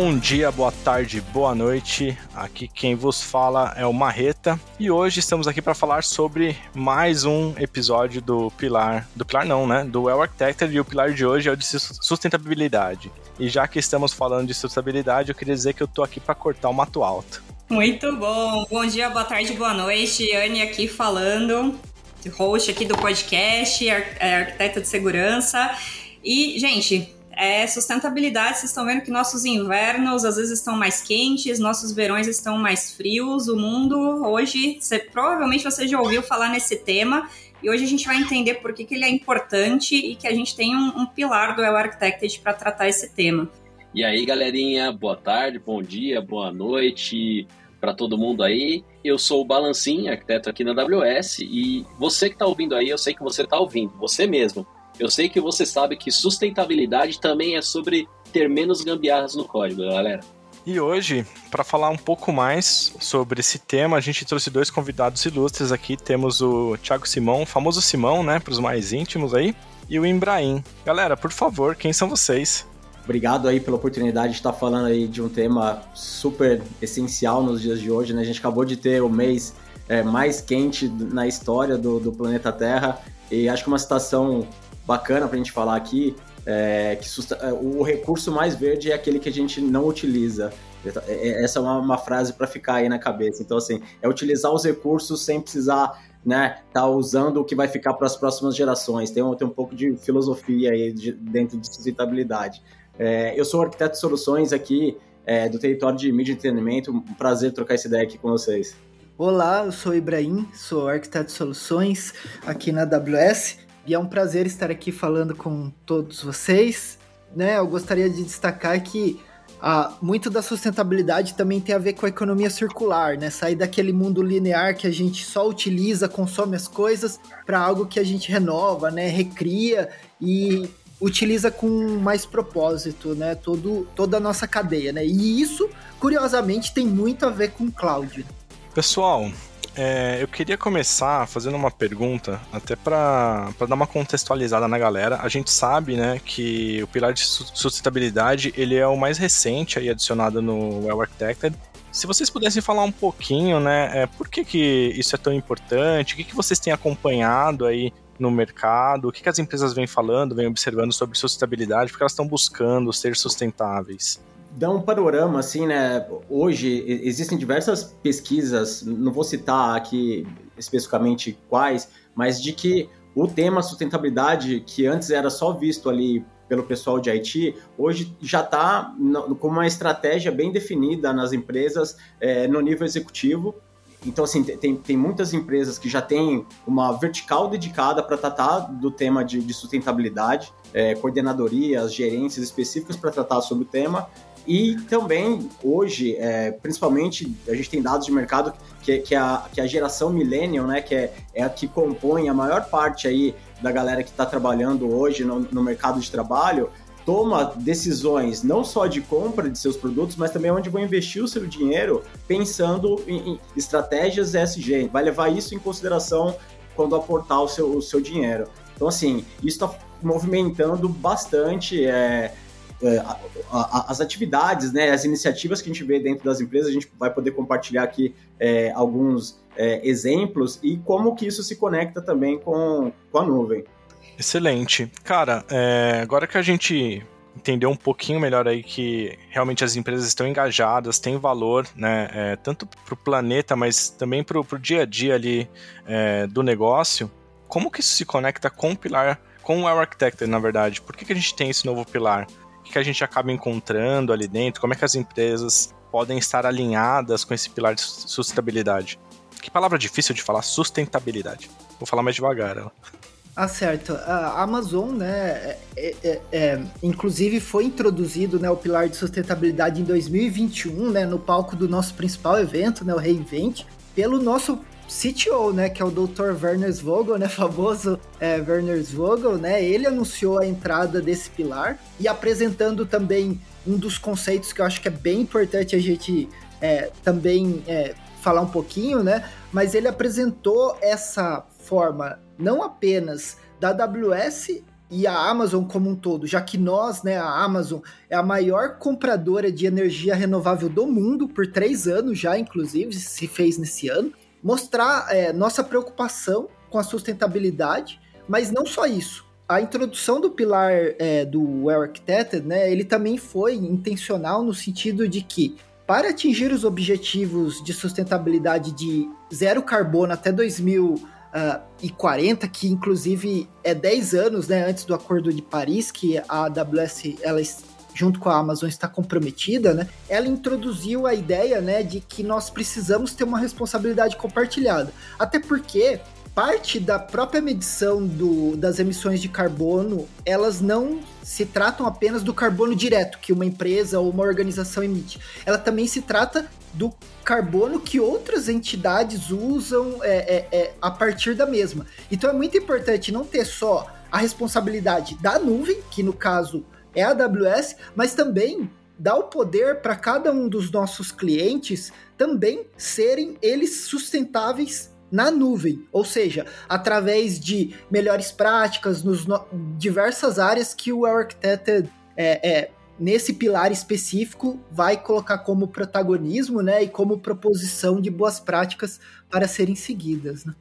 Bom dia, boa tarde, boa noite. Aqui quem vos fala é o Marreta e hoje estamos aqui para falar sobre mais um episódio do Pilar, do Pilar não, né? Do Well Architected e o pilar de hoje é o de sustentabilidade. E já que estamos falando de sustentabilidade, eu queria dizer que eu tô aqui para cortar o mato alto. Muito bom. Bom dia, boa tarde, boa noite. Anne aqui falando, host aqui do podcast, é, arquiteta de segurança. E, gente, é sustentabilidade. Vocês estão vendo que nossos invernos às vezes estão mais quentes, nossos verões estão mais frios. O mundo hoje, você, provavelmente você já ouviu falar nesse tema. E hoje a gente vai entender por que, que ele é importante e que a gente tem um, um pilar do El Architected para tratar esse tema. E aí, galerinha, boa tarde, bom dia, boa noite para todo mundo aí. Eu sou o Balancim, arquiteto aqui na AWS, e você que está ouvindo aí, eu sei que você está ouvindo, você mesmo. Eu sei que você sabe que sustentabilidade também é sobre ter menos gambiarras no código, galera. E hoje, para falar um pouco mais sobre esse tema, a gente trouxe dois convidados ilustres aqui. Temos o Thiago Simão, o famoso Simão, né, para os mais íntimos aí, e o Imbraim. Galera, por favor, quem são vocês? Obrigado aí pela oportunidade de estar falando aí de um tema super essencial nos dias de hoje, né? A gente acabou de ter o mês é, mais quente na história do, do planeta Terra e acho que uma situação bacana para a gente falar aqui é que é, o recurso mais verde é aquele que a gente não utiliza. É, é, essa é uma, uma frase para ficar aí na cabeça. Então, assim, é utilizar os recursos sem precisar né, tá usando o que vai ficar para as próximas gerações. Tem um, tem um pouco de filosofia aí de, dentro de sustentabilidade. É, eu sou arquiteto de soluções aqui é, do território de mídia e entretenimento. Um prazer trocar essa ideia aqui com vocês. Olá, eu sou Ibrahim, sou arquiteto de soluções aqui na AWS e é um prazer estar aqui falando com todos vocês. Né? Eu gostaria de destacar que ah, muito da sustentabilidade também tem a ver com a economia circular, né? Sair daquele mundo linear que a gente só utiliza, consome as coisas, para algo que a gente renova, né? Recria e utiliza com mais propósito, né? Todo, toda a nossa cadeia, né? E isso, curiosamente, tem muito a ver com cloud. Pessoal, é, eu queria começar fazendo uma pergunta, até para dar uma contextualizada na galera. A gente sabe, né, que o pilar de sustentabilidade ele é o mais recente aí adicionado no Well Architected. Se vocês pudessem falar um pouquinho, né, é, por que, que isso é tão importante? O que, que vocês têm acompanhado aí no mercado? O que, que as empresas vêm falando, vêm observando sobre sustentabilidade? Porque elas estão buscando ser sustentáveis dá um panorama, assim, né? Hoje existem diversas pesquisas, não vou citar aqui especificamente quais, mas de que o tema sustentabilidade, que antes era só visto ali pelo pessoal de IT, hoje já está com uma estratégia bem definida nas empresas é, no nível executivo. Então, assim, tem, tem muitas empresas que já têm uma vertical dedicada para tratar do tema de, de sustentabilidade, é, coordenadorias, gerências específicas para tratar sobre o tema, e também, hoje, é, principalmente, a gente tem dados de mercado que, que, a, que a geração millennial, né, que é, é a que compõe a maior parte aí da galera que está trabalhando hoje no, no mercado de trabalho, toma decisões não só de compra de seus produtos, mas também onde vão investir o seu dinheiro pensando em, estratégias ESG. Vai levar isso em consideração quando aportar o seu, o seu dinheiro. Então, assim, isso está movimentando bastante. É, as atividades, né, as iniciativas que a gente vê dentro das empresas, a gente vai poder compartilhar aqui é, alguns é, exemplos e como que isso se conecta também com, com a nuvem. Excelente. Cara, é, agora que a gente entendeu um pouquinho melhor aí que realmente as empresas estão engajadas, têm valor, né, é, tanto para o planeta, mas também para o dia a dia ali é, do negócio, como que isso se conecta com o pilar, com o Architect, na verdade? Por que, que a gente tem esse novo pilar? Que a gente acaba encontrando ali dentro? Como é que as empresas podem estar alinhadas com esse pilar de sustentabilidade? Que palavra difícil de falar, sustentabilidade. Vou falar mais devagar. Ó. Ah, certo. A Amazon, né, é, é, é, inclusive foi introduzido né, o pilar de sustentabilidade em 2021, né, no palco do nosso principal evento, né, o Reinvent, pelo nosso CTO, né, que é o Dr. Werner Svogel, né, famoso é, Werner Svogel, né, ele anunciou a entrada desse pilar e apresentando também um dos conceitos que eu acho que é bem importante a gente é, também é, falar um pouquinho, né, mas ele apresentou essa forma não apenas da AWS e a Amazon como um todo, já que nós, né, a Amazon, é a maior compradora de energia renovável do mundo por três anos já, inclusive, se fez nesse ano, mostrar é, nossa preocupação com a sustentabilidade, mas não só isso. A introdução do pilar é, do Well Architected, né, ele também foi intencional no sentido de que para atingir os objetivos de sustentabilidade de zero carbono até 2040, que inclusive é 10 anos né, antes do Acordo de Paris, que a AWS ela, junto com a Amazon está comprometida, né, ela introduziu a ideia né, de que nós precisamos ter uma responsabilidade compartilhada. Até porque parte da própria medição do, das emissões de carbono, elas não se tratam apenas do carbono direto que uma empresa ou uma organização emite. Ela também se trata do carbono que outras entidades usam é, é, é, a partir da mesma. Então é muito importante não ter só a responsabilidade da nuvem, que no caso é a AWS, mas também dar o poder para cada um dos nossos clientes também serem eles sustentáveis na nuvem, ou seja, através de melhores práticas nos no... diversas áreas que o Architected é, é, nesse pilar específico vai colocar como protagonismo, né, e como proposição de boas práticas para serem seguidas, né?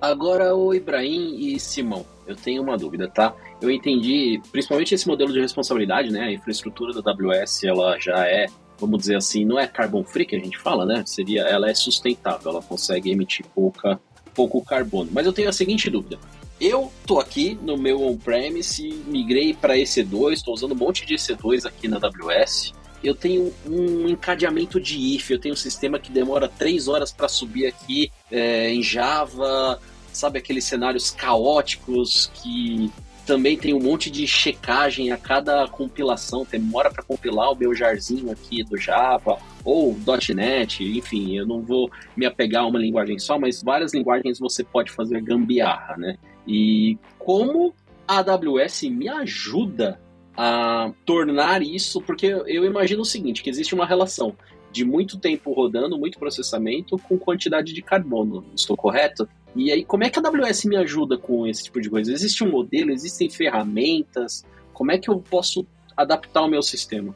Agora, o Ibrahim e Simão, eu tenho uma dúvida, tá? Eu entendi, principalmente esse modelo de responsabilidade, né? A infraestrutura da AWS, ela já é vamos dizer assim, não é carbon free que a gente fala, né? Seria, ela é sustentável, ela consegue emitir pouca, pouco carbono. Mas eu tenho a seguinte dúvida. Eu tô aqui no meu on-premise, migrei para EC2, estou usando um monte de EC2 aqui na AWS. Eu tenho um encadeamento de if, eu tenho um sistema que demora três horas para subir aqui é, em Java, sabe aqueles cenários caóticos que também tem um monte de checagem a cada compilação, demora para compilar o meu jarzinho aqui do Java ou .NET, enfim, eu não vou me apegar a uma linguagem só, mas várias linguagens você pode fazer gambiarra, né? E como a AWS me ajuda a tornar isso, porque eu imagino o seguinte, que existe uma relação de muito tempo rodando, muito processamento com quantidade de carbono. Estou correto? E aí, como é que a AWS me ajuda com esse tipo de coisa? Existe um modelo, existem ferramentas? Como é que eu posso adaptar o meu sistema?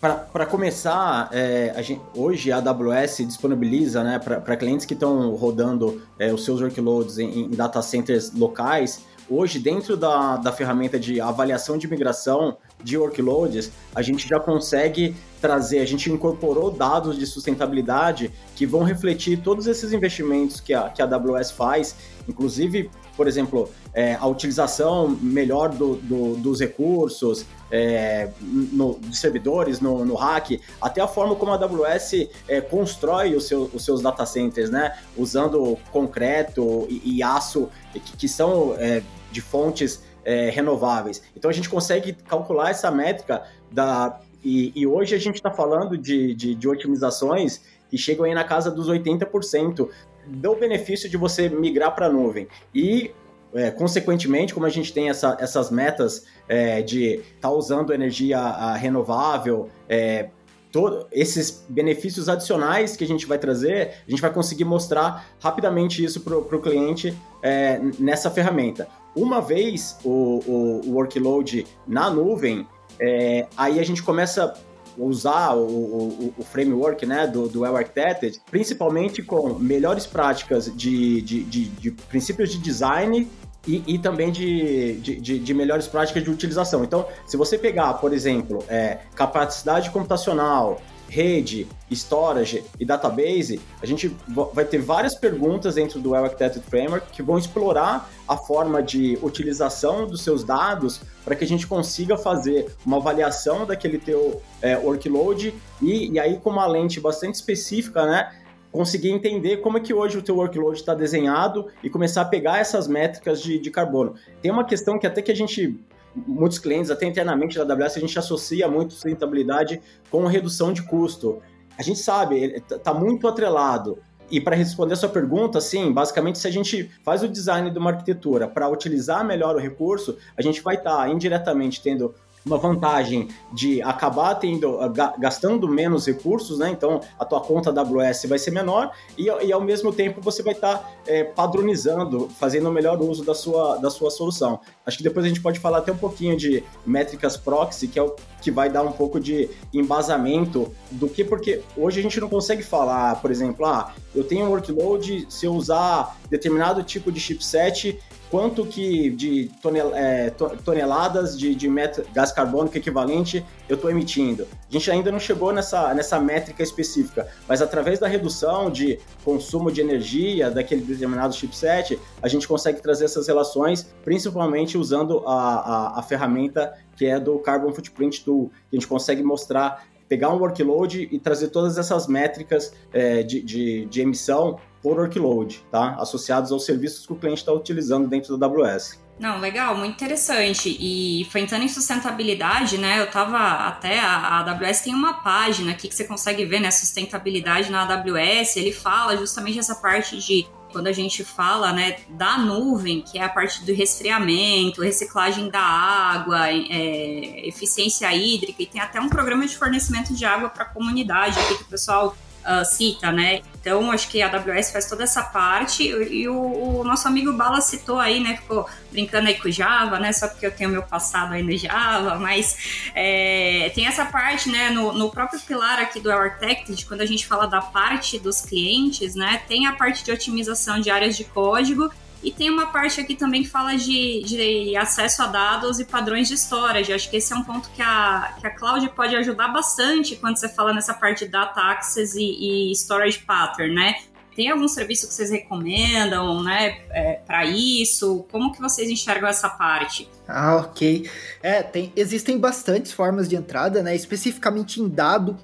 Para começar, é, a gente, hoje a AWS disponibiliza né, para clientes que estão rodando é, os seus workloads em, em data centers locais, hoje dentro da, da ferramenta de avaliação de migração de workloads, a gente já consegue trazer, a gente incorporou dados de sustentabilidade que vão refletir todos esses investimentos que a, que a AWS faz, inclusive, por exemplo, é, a utilização melhor do, do, dos recursos, é, no, de servidores, no, no hack, até a forma como a AWS é, constrói os, seu, os seus data centers, né? Usando concreto e, e aço, que, que são é, de fontes é, renováveis. Então a gente consegue calcular essa métrica da. E, e hoje a gente está falando de, de, de otimizações que chegam aí na casa dos 80% do benefício de você migrar para a nuvem. E é, consequentemente, como a gente tem essa, essas metas é, de estar tá usando energia a, renovável, é, todo, esses benefícios adicionais que a gente vai trazer, a gente vai conseguir mostrar rapidamente isso para o cliente é, nessa ferramenta. Uma vez o, o, o workload na nuvem, é, aí a gente começa usar o, o, o, framework né, do, do Well Architected, principalmente com melhores práticas de, de, de, de princípios de design e, e, também de, de, de, melhores práticas de utilização. Então, se você pegar, por exemplo, é, capacidade computacional, rede, storage e database, a gente vai ter várias perguntas dentro do Well Architected Framework que vão explorar a forma de utilização dos seus dados para que a gente consiga fazer uma avaliação daquele teu é, workload e, e aí com uma lente bastante específica, né? conseguir entender como é que hoje o teu workload está desenhado e começar a pegar essas métricas de, de carbono. Tem uma questão que até que a gente muitos clientes, até internamente da AWS, a gente associa muito sustentabilidade com redução de custo. A gente sabe, está muito atrelado. E para responder a sua pergunta, sim, basicamente, se a gente faz o design de uma arquitetura para utilizar melhor o recurso, a gente vai estar tá indiretamente tendo uma vantagem de acabar tendo gastando menos recursos, né? Então a tua conta AWS vai ser menor e, e ao mesmo tempo você vai estar tá, é, padronizando, fazendo o melhor uso da sua, da sua solução. Acho que depois a gente pode falar até um pouquinho de métricas proxy, que é o que vai dar um pouco de embasamento do que, porque hoje a gente não consegue falar, por exemplo, ah, eu tenho um workload, se eu usar determinado tipo de chipset, quanto que de tonel, é, toneladas de, de gás carbônico equivalente eu estou emitindo. A gente ainda não chegou nessa, nessa métrica específica, mas através da redução de consumo de energia daquele determinado chipset, a gente consegue trazer essas relações, principalmente usando a, a, a ferramenta que é do Carbon Footprint Tool, que a gente consegue mostrar pegar um workload e trazer todas essas métricas é, de, de, de, emissão por workload, tá? Associados aos serviços que o cliente está utilizando dentro da AWS. Não, legal, muito interessante. E pensando em sustentabilidade, né? Eu tava até a, a AWS tem uma página aqui que você consegue ver, né? Sustentabilidade na AWS. Ele fala justamente essa parte de quando a gente fala né, da nuvem, que é a parte do resfriamento, reciclagem da água, é, eficiência hídrica, e tem até um programa de fornecimento de água para a comunidade aqui que o pessoal uh, cita, né? Então, acho que a AWS faz toda essa parte e o, o, nosso amigo Bala citou aí, né? Ficou brincando aí com Java, né? Só porque eu tenho meu passado aí no Java, mas é, tem essa parte, né? No, no próprio pilar aqui do Architect, quando a gente fala da parte dos clientes, né? Tem a parte de otimização de áreas de código e tem uma parte aqui também que fala de, de acesso a dados e padrões de storage. Acho que esse é um ponto que a, que a cloud pode ajudar bastante quando você fala nessa parte de data access e, e storage pattern, né? Tem algum serviço que vocês recomendam, né, é, para isso? Como que vocês enxergam essa parte? Ah, ok. É, tem, existem bastantes formas de entrada, né? Especificamente em dado,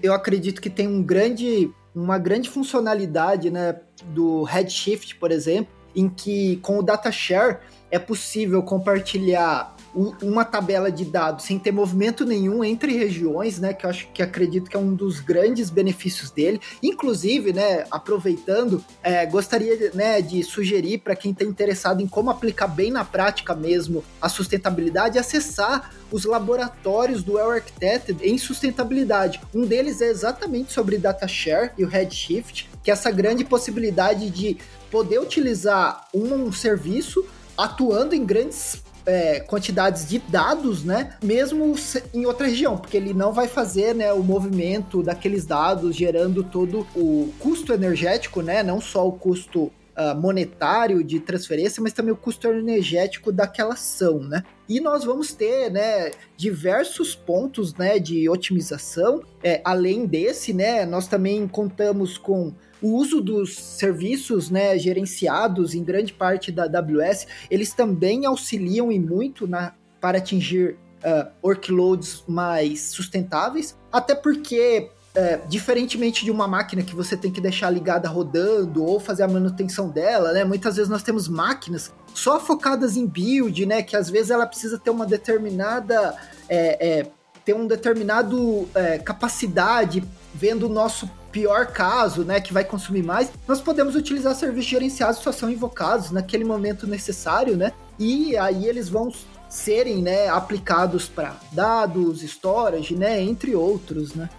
eu acredito que tem um grande, uma grande funcionalidade, né, do Redshift, por exemplo, em que com o data share é possível compartilhar uma tabela de dados sem ter movimento nenhum entre regiões, né? Que eu acho que acredito que é um dos grandes benefícios dele. Inclusive, né, aproveitando, é, gostaria né, de sugerir para quem está interessado em como aplicar bem na prática mesmo a sustentabilidade, acessar os laboratórios do Well Architected em sustentabilidade. Um deles é exatamente sobre data share e o Redshift, que é essa grande possibilidade de poder utilizar um serviço atuando em grandes é, quantidades de dados, né? Mesmo em outra região, porque ele não vai fazer né, o movimento daqueles dados, gerando todo o custo energético, né? Não só o custo Uh, monetário de transferência, mas também o custo energético daquela ação, né? E nós vamos ter, né, diversos pontos, né, de otimização. É, além desse, né, nós também contamos com o uso dos serviços né, gerenciados em grande parte da AWS, eles também auxiliam e muito na, para atingir uh, workloads mais sustentáveis, até porque uh, diferentemente de uma máquina que você tem que deixar ligada rodando ou fazer a manutenção dela, né? Muitas vezes nós temos máquinas só focadas em build, né? Que às vezes ela precisa ter uma determinada é, é, ter um determinado é, capacidade vendo o nosso pior caso, né, que vai consumir mais, nós podemos utilizar serviços gerenciados só são invocados naquele momento necessário, né? E aí eles vão serem, né, aplicados para dados, storage, né, entre outros, né?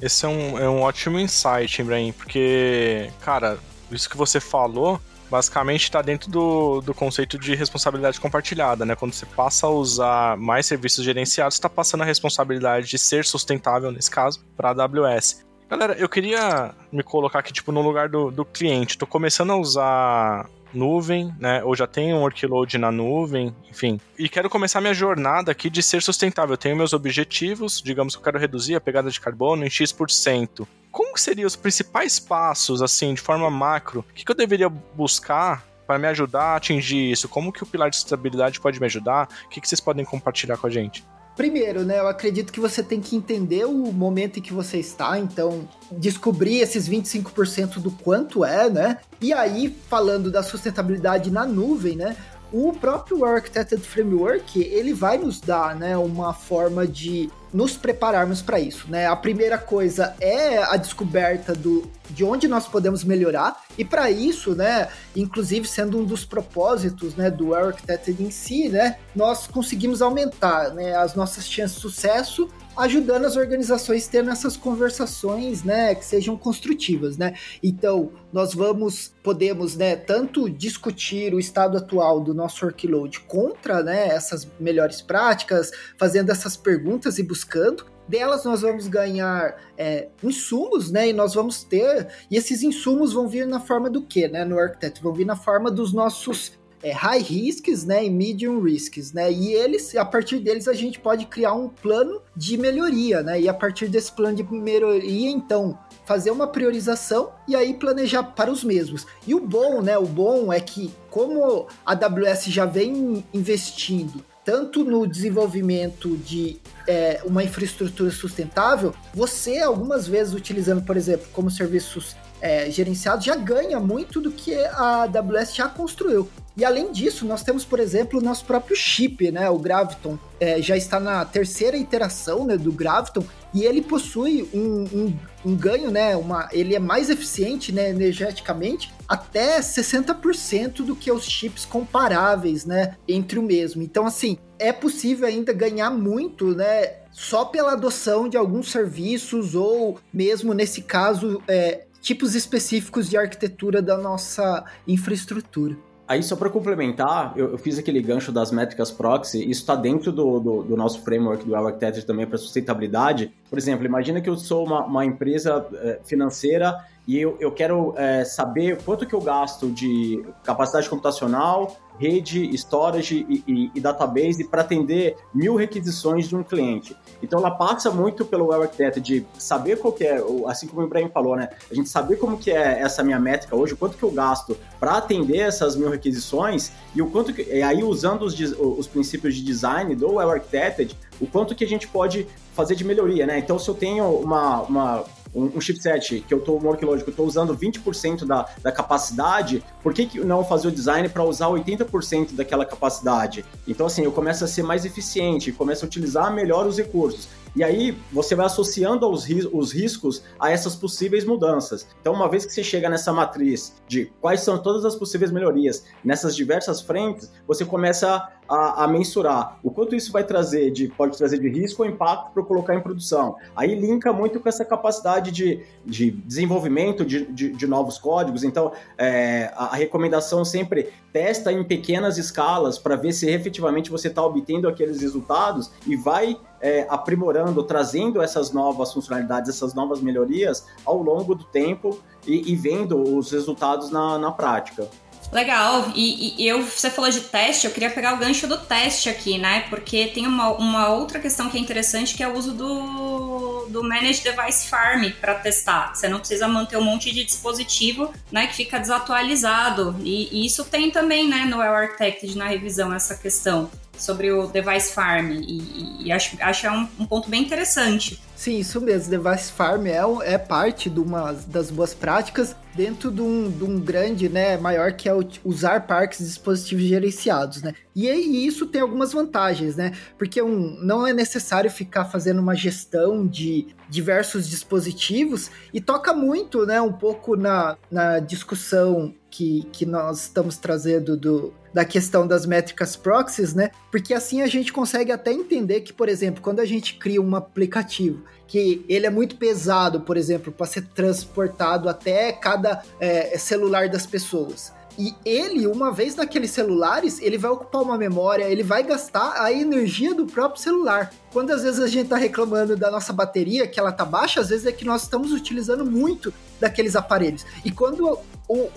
Esse é um, é um ótimo insight, Ibrahim, porque, cara, isso que você falou basicamente está dentro do, do conceito de responsabilidade compartilhada, né? Quando você passa a usar mais serviços gerenciados, está passando a responsabilidade de ser sustentável, nesse caso, para a AWS. Galera, eu queria me colocar aqui, tipo, no lugar do, do cliente. Tô começando a usar nuvem, né? Ou já tenho um workload na nuvem, enfim. E quero começar minha jornada aqui de ser sustentável. Eu tenho meus objetivos, digamos que eu quero reduzir a pegada de carbono em X%. Como seriam os principais passos, assim, de forma macro? O que, que eu deveria buscar para me ajudar a atingir isso? Como que o pilar de estabilidade pode me ajudar? O que, que vocês podem compartilhar com a gente? Primeiro, né, eu acredito que você tem que entender o momento em que você está, então descobrir esses 25% do quanto é, né? E aí, falando da sustentabilidade na nuvem, né? O próprio Architected Framework, ele vai nos dar, né, uma forma de nos prepararmos para isso, né? A primeira coisa é a descoberta do de onde nós podemos melhorar e para isso, né, inclusive sendo um dos propósitos, né, do Architected em si, né, nós conseguimos aumentar, né, as nossas chances de sucesso ajudando as organizações tendo essas conversações, né, que sejam construtivas, né? Então, nós vamos, podemos, né, tanto discutir o estado atual do nosso workload contra, né, essas melhores práticas, fazendo essas perguntas e buscando, delas nós vamos ganhar é, insumos, né? E nós vamos ter. E esses insumos vão vir na forma do quê, né? No Architect? Vão vir na forma dos nossos é, high risks, né, e medium risks, né, e eles, a partir deles a gente pode criar um plano de melhoria, né, e a partir desse plano de melhoria, então, fazer uma priorização e aí planejar para os mesmos. E o bom, né, o bom é que como a AWS já vem investindo tanto no desenvolvimento de é, uma infraestrutura sustentável, você algumas vezes utilizando, por exemplo, como serviços é, gerenciados, já ganha muito do que a AWS já construiu. E além disso, nós temos, por exemplo, o nosso próprio chip, né? O Graviton. É, já está na terceira iteração né, do Graviton e ele possui um, um, um, ganho, né? Uma, ele é mais eficiente né, energeticamente, até 60% do que os chips comparáveis, né? Entre o mesmo. Então, assim, é possível ainda ganhar muito, né? Só pela adoção de alguns serviços ou mesmo nesse caso, é, tipos específicos de arquitetura da nossa infraestrutura. Aí, só para complementar, eu, eu, fiz aquele gancho das métricas proxy, isso está dentro do, do, do, nosso framework do Architecture também para sustentabilidade. Por exemplo, imagina que eu sou uma, uma empresa é, financeira e eu, eu quero é, saber quanto que eu gasto de capacidade computacional, rede, storage e, e, e database para atender mil requisições de um cliente. Então ela passa muito pelo Web Architect de saber qual que é, assim como o Ibrahim falou, né? A gente saber como que é essa minha métrica hoje, o quanto que eu gasto para atender essas mil requisições e o quanto que, e aí usando os, os princípios de design do Web Architect, o quanto que a gente pode fazer de melhoria, né? Então se eu tenho uma, uma um, um chipset que eu estou, um workload que eu estou usando 20% da, da capacidade, por que, que não fazer o design para usar 80% daquela capacidade? Então, assim, eu começo a ser mais eficiente, começo a utilizar melhor os recursos. E aí você vai associando os, os riscos a essas possíveis mudanças. Então, uma vez que você chega nessa matriz de quais são todas as possíveis melhorias nessas diversas frentes, você começa a, a mensurar o quanto isso vai trazer de pode trazer de risco ou impacto para colocar em produção. Aí linka muito com essa capacidade de, de desenvolvimento de, de, de novos códigos. Então, é, a recomendação sempre testa em pequenas escalas para ver se efetivamente você está obtendo aqueles resultados e vai é, aprimorando, trazendo essas novas funcionalidades, essas novas melhorias ao longo do tempo e, e vendo os resultados na, na prática. Legal, e, e, eu, você falou de teste, eu queria pegar o gancho do teste aqui, né? Porque tem uma, uma outra questão que é interessante que é o uso do, do Managed Device Farm para testar. Você não precisa manter um monte de dispositivo né, que fica desatualizado. E, e isso tem também né, no Well na revisão essa questão sobre o Device Farm. E, e acho, acho é um, um ponto bem interessante. Sim, isso mesmo. Device Farm é, é parte de uma das boas práticas dentro de um, de um grande, né, maior que é usar parques de dispositivos gerenciados, né? E, e, isso tem algumas vantagens, né? Porque um, não é necessário ficar fazendo uma gestão de diversos dispositivos e toca muito, né, um pouco na, na discussão que, que nós estamos trazendo do, da questão das métricas proxies, né? Porque assim a gente consegue até entender que, por exemplo, quando a gente cria um aplicativo que ele é muito pesado, por exemplo, para ser transportado até cada é, celular das pessoas. E ele, uma vez naqueles celulares, ele vai ocupar uma memória, ele vai gastar a energia do próprio celular. Quando às vezes a gente está reclamando da nossa bateria, que ela tá baixa, às vezes é que nós estamos utilizando muito daqueles aparelhos. E quando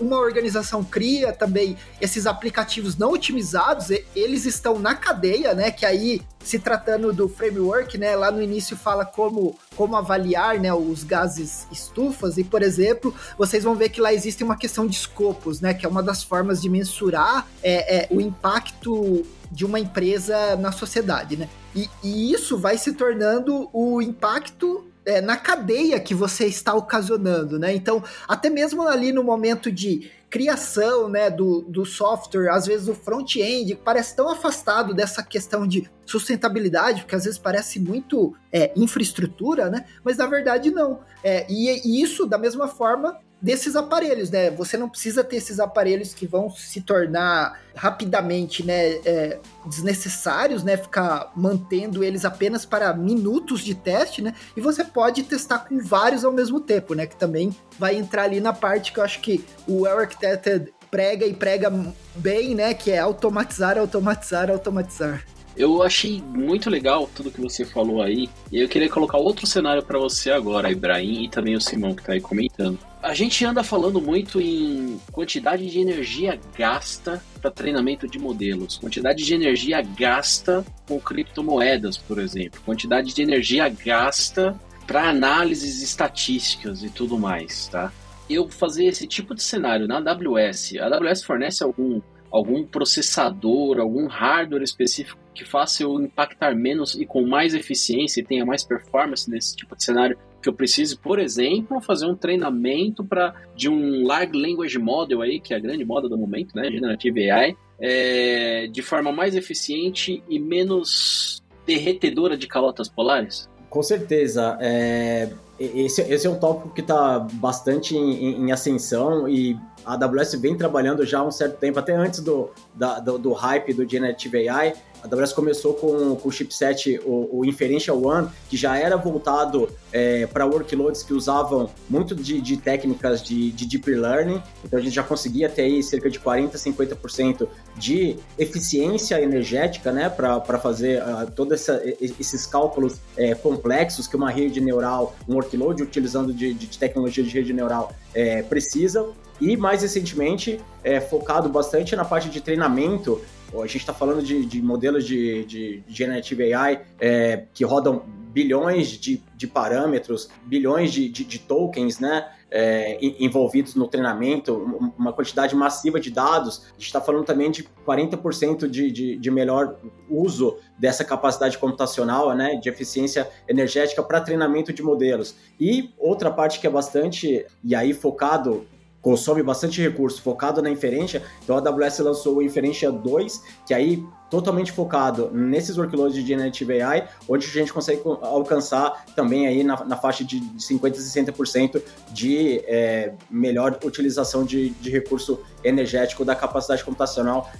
uma organização cria também esses aplicativos não otimizados, eles estão na cadeia, né? Que aí, se tratando do framework, né? Lá no início fala como, como avaliar né, os gases estufas, e, por exemplo, vocês vão ver que lá existe uma questão de escopos, né? Que é uma das formas de mensurar é, é, o impacto de uma empresa na sociedade, né? E, e isso vai se tornando o impacto é, na cadeia que você está ocasionando, né? Então, até mesmo ali no momento de, criação né, do, do software, às vezes o front-end, parece tão afastado dessa questão de sustentabilidade, porque às vezes parece muito é, infraestrutura, né? Mas na verdade não. É, e, e isso, da mesma forma, desses aparelhos, né? Você não precisa ter esses aparelhos que vão se tornar rapidamente, né, é, desnecessários, né? Ficar mantendo eles apenas para minutos de teste, né? E você pode testar com vários ao mesmo tempo, né? Que também vai entrar ali na parte que eu acho que o Well Architected prega e prega bem, né? Que é automatizar, automatizar, automatizar. Eu achei muito legal tudo que você falou aí. E eu queria colocar outro cenário para você agora, Ibrahim, e também o Simão que tá aí comentando. A gente anda falando muito em quantidade de energia gasta para treinamento de modelos, quantidade de energia gasta com criptomoedas, por exemplo, quantidade de energia gasta para análises estatísticas e tudo mais, tá? Eu fazer esse tipo de cenário na AWS, a AWS fornece algum algum processador, algum hardware específico que faça eu impactar menos e com mais eficiência e tenha mais performance nesse tipo de cenário que eu precise, por exemplo, fazer um treinamento para de um Large Language Model aí, que é a grande moda do momento, né, Generative AI, é, de forma mais eficiente e menos derretedora de calotas polares? Com certeza. É, esse, esse é um tópico que está bastante em, em, ascensão e a AWS vem trabalhando já há um certo tempo, até antes do, da, do, do hype do Generative AI, a AWS começou com, com o chipset, o, o Inferential One, que já era voltado é, para workloads que usavam muito de, de técnicas de, de, Deep Learning. Então a gente já conseguia ter aí cerca de 40%, 50% de eficiência energética né, para fazer uh, todos esses cálculos é, complexos que uma rede neural, um workload utilizando de, de tecnologia de rede neural é, precisa. E mais recentemente, é, focado bastante na parte de treinamento a gente está falando de, de, modelos de, de Generative AI é, que rodam bilhões de, de parâmetros, bilhões de, de tokens, né? É, envolvidos no treinamento, uma quantidade massiva de dados. A gente está falando também de 40% de, de, de, melhor uso dessa capacidade computacional, né, de eficiência energética para treinamento de modelos. E outra parte que é bastante, e aí focado consome bastante recurso focado na inferência. Então a AWS lançou o Inferência 2, que aí totalmente focado nesses workloads de Generative AI, onde a gente consegue alcançar também aí na, na faixa de 50% a 60% de é, melhor utilização de, de recurso energético da capacidade computacional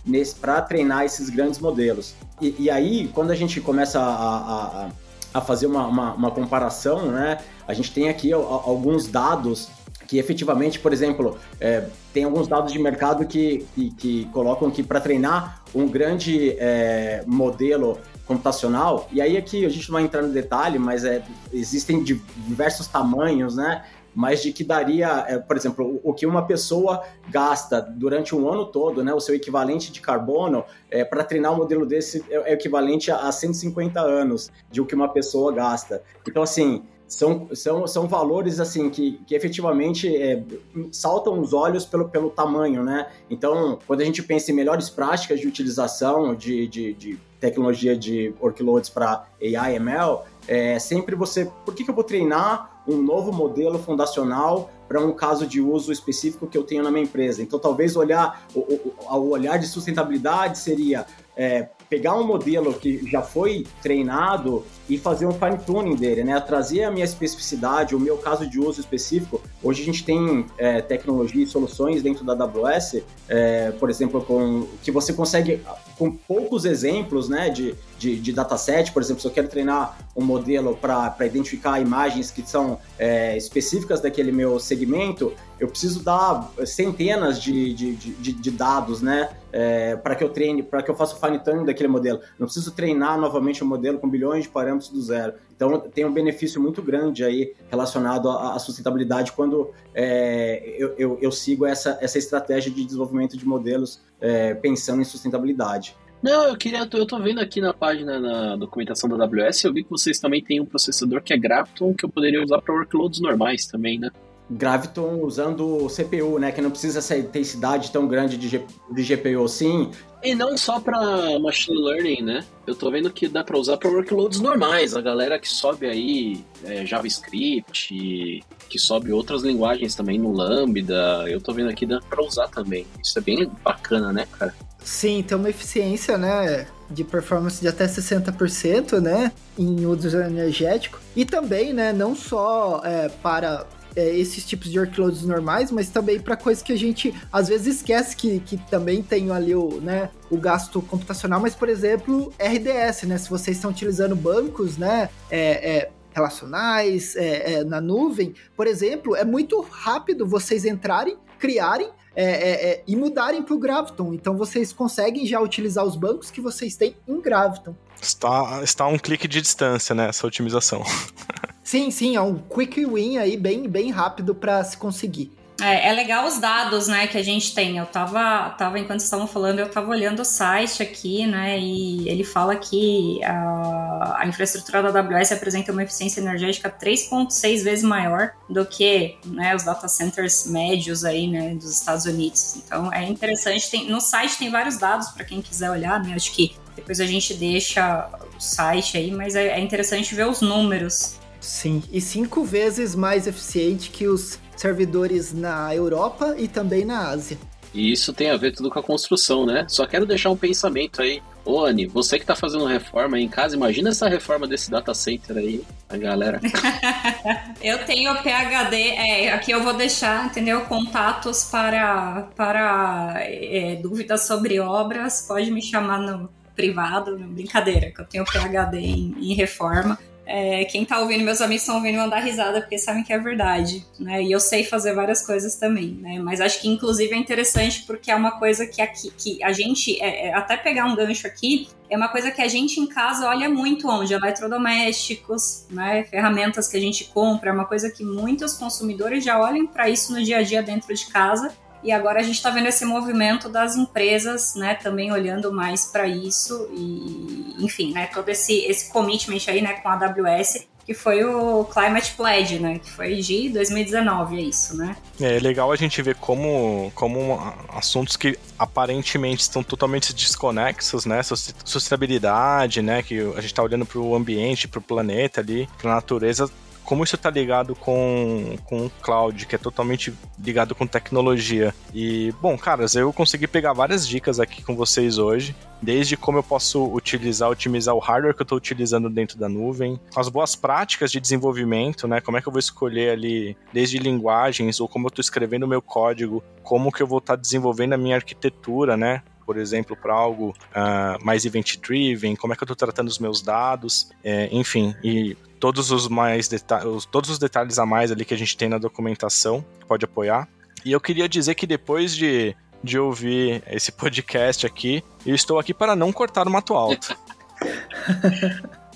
para treinar esses grandes modelos. E, e, aí, quando a gente começa a, a, a fazer uma, uma, uma comparação, né, a gente tem aqui alguns dados que efetivamente, por exemplo, é, tem alguns dados de mercado que, que, que colocam que para treinar um grande é, modelo computacional, e aí aqui a gente não vai entrar no detalhe, mas é, existem diversos tamanhos, né? Mas de que daria, é, por exemplo, o, que uma pessoa gasta durante um ano todo, né? O seu equivalente de carbono, é, para treinar um modelo desse é, é equivalente a 150 anos de o que uma pessoa gasta. Então, assim, são, são, são valores assim que, que efetivamente é, saltam os olhos pelo, pelo tamanho, né? Então, quando a gente pensa em melhores práticas de utilização de, de, de tecnologia de workloads para AI ML, é sempre você, por que, que eu vou treinar um novo modelo fundacional para um caso de uso específico que eu tenho na minha empresa? Então, talvez olhar o, o, o olhar de sustentabilidade seria é, pegar um modelo que já foi treinado e fazer um fine tuning dele, né? Trazer a minha especificidade, o meu caso de uso específico. Hoje a gente tem é, tecnologia e soluções dentro da AWS, é, por exemplo, com que você consegue com poucos exemplos, né, de, de, de dataset, por exemplo, se eu quero treinar um modelo para identificar imagens que são é, específicas daquele meu segmento, eu preciso dar centenas de, de, de, de dados, né, é, para que eu treine, para que eu faça o fine tuning daquele modelo. Não preciso treinar novamente o um modelo com bilhões de parâmetros do zero. Então tem um benefício muito grande aí relacionado à, à sustentabilidade quando é, eu, eu, eu, sigo essa, essa estratégia de desenvolvimento de modelos é, pensando em sustentabilidade. Não, eu queria. Eu tô vendo aqui na página na documentação da AWS, eu vi que vocês também têm um processador que é Grafton que eu poderia usar para workloads normais também, né? Graviton usando CPU, né? Que não precisa essa intensidade tão grande de, G, de GPU, sim. E não só para machine learning, né? Eu tô vendo que dá para usar para workloads normais. A galera que sobe aí é, JavaScript, que sobe outras linguagens também no Lambda, eu tô vendo aqui dá para usar também. Isso é bem bacana, né, cara? Sim, tem uma eficiência, né, de performance de até 60%, né, em uso energético. E também, né, não só é, para é, esses tipos de workloads normais, mas também para coisas que a gente às vezes esquece que, que também tem ali o, né, o gasto computacional, mas por exemplo, RDS, né? Se vocês estão utilizando bancos, né? É, é, relacionais, é, é, na nuvem, por exemplo, é muito rápido vocês entrarem, criarem é, é, é, e mudarem para o Graviton. Então vocês conseguem já utilizar os bancos que vocês têm em Graviton. Está, está a um clique de distância, né? Essa otimização. Sim, sim, é um quick win aí bem, bem rápido para se conseguir. É, é, legal os dados, né, que a gente tem. Eu tava, tava enquanto estavam falando, eu tava olhando o site aqui, né, e ele fala que a, a infraestrutura da AWS apresenta uma eficiência energética 3.6 vezes maior do que, né, os data centers médios aí, né, dos Estados Unidos. Então, é interessante. Tem, no site tem vários dados para quem quiser olhar, né, acho que depois a gente deixa o site aí, mas é, é interessante ver os números Sim, e cinco vezes mais eficiente que os servidores na Europa e também na Ásia. E isso tem a ver tudo com a construção, né? Só quero deixar um pensamento aí. Ô, Anny, você que tá fazendo reforma aí em casa, imagina essa reforma desse data center aí, a galera. eu tenho PHD, é, aqui eu vou deixar, entendeu? Contatos para, para é, dúvidas sobre obras, pode me chamar no privado, brincadeira, que eu tenho PHD em, em reforma. É, quem tá ouvindo, meus amigos estão ouvindo mandar risada porque sabem que é verdade, né? E eu sei fazer várias coisas também, né? Mas acho que inclusive é interessante porque é uma coisa que aqui, que a gente, é, é, até pegar um gancho aqui, é uma coisa que a gente em casa olha muito onde eletrodomésticos, né? Ferramentas que a gente compra, é uma coisa que muitos consumidores já olham para isso no dia a dia dentro de casa e agora a gente está vendo esse movimento das empresas, né, também olhando mais para isso e, enfim, né, todo esse esse commitment aí, né, com a AWS que foi o Climate Pledge, né? Que foi de 2019, é isso, né? É, é legal a gente ver como, como assuntos que aparentemente estão totalmente desconexos, né? Sustentabilidade, né? Que a gente está olhando para o ambiente, para o planeta ali, para a natureza, como isso está ligado com, com o cloud, que é totalmente ligado com tecnologia. E, bom, caras, eu consegui pegar várias dicas aqui com vocês hoje, desde como eu posso utilizar, otimizar o hardware que eu estou utilizando dentro da nuvem, as boas práticas de desenvolvimento, né? Como é que eu vou escolher ali, desde linguagens, ou como eu estou escrevendo o meu código, como que eu vou estar tá desenvolvendo a minha arquitetura, né? Por exemplo, para algo uh, mais event-driven, como é que eu estou tratando os meus dados, é, enfim, e todos os mais detalhes, todos os detalhes a mais ali que a gente tem na documentação, pode apoiar. E eu queria dizer que depois de, de ouvir esse podcast aqui, eu estou aqui para não cortar o mato alto.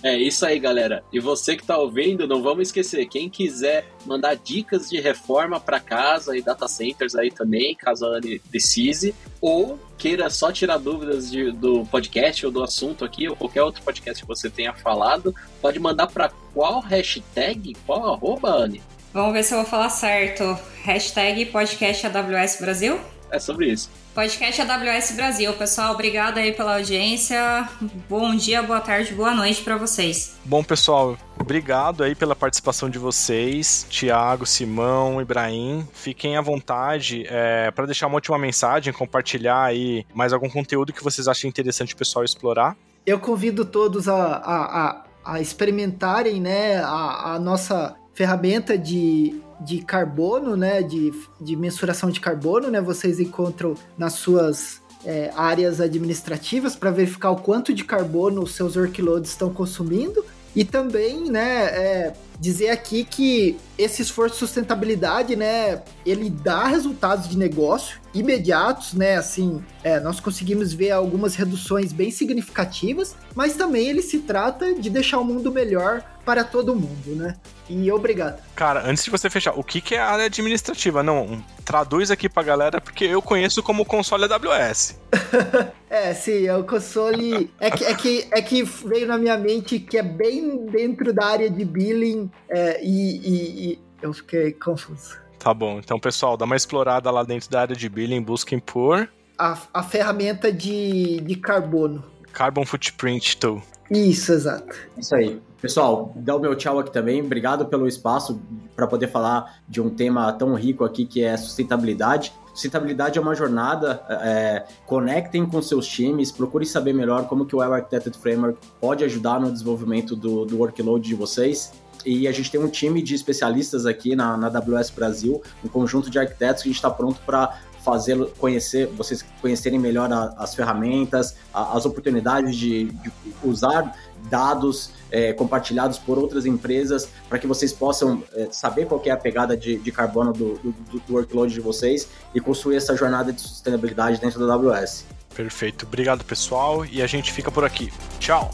É isso aí, galera. E você que está ouvindo, não vamos esquecer, quem quiser mandar dicas de reforma para casa e data centers aí também, caso a Anne precise, ou queira só tirar dúvidas de, do podcast ou do assunto aqui, ou qualquer outro podcast que você tenha falado, pode mandar para qual hashtag, qual arroba, Anne? Vamos ver se eu vou falar certo. Hashtag podcast AWS Brasil? É sobre isso. Podcast AWS Brasil, pessoal. Obrigada aí pela audiência. Bom dia, boa tarde, boa noite para vocês. Bom, pessoal, obrigado aí pela participação de vocês, Tiago, Simão, Ibrahim. Fiquem à vontade é, para deixar uma última mensagem, compartilhar aí mais algum conteúdo que vocês achem interessante o pessoal explorar. Eu convido todos a, a, a, a experimentarem né, a, a nossa ferramenta de de carbono, né, de, de mensuração de carbono, né, vocês encontram nas suas é, áreas administrativas para verificar o quanto de carbono os seus workloads estão consumindo. E também, né, é, dizer aqui que esse esforço de sustentabilidade, né, ele dá resultados de negócio imediatos, né, assim, é, nós conseguimos ver algumas reduções bem significativas, mas também ele se trata de deixar o mundo melhor para todo mundo, né? E obrigado. Cara, antes de você fechar, o que, que é a área administrativa? Não, traduz aqui pra galera, porque eu conheço como console AWS. é, sim, é o console. É que, é, que, é que veio na minha mente que é bem dentro da área de billing é, e, e, e eu fiquei confuso. Tá bom. Então, pessoal, dá uma explorada lá dentro da área de billing, busquem por... A, a ferramenta de, de carbono. Carbon Footprint Tool. Isso, exato. Isso aí. Pessoal, dá o meu tchau aqui também. Obrigado pelo espaço para poder falar de um tema tão rico aqui que é sustentabilidade. Sustentabilidade é uma jornada, é, conectem com seus times, procurem saber melhor como que o Web Architected Framework pode ajudar no desenvolvimento do, do workload de vocês. E a gente tem um time de especialistas aqui na, na AWS Brasil, um conjunto de arquitetos que a gente está pronto para fazê-lo conhecer, vocês conhecerem melhor a, as ferramentas, a, as oportunidades de, de usar dados é, compartilhados por outras empresas para que vocês possam é, saber qual é a pegada de, de carbono do, do, do, workload de vocês e construir essa jornada de sustentabilidade dentro da AWS. Perfeito. Obrigado, pessoal, e a gente fica por aqui. Tchau!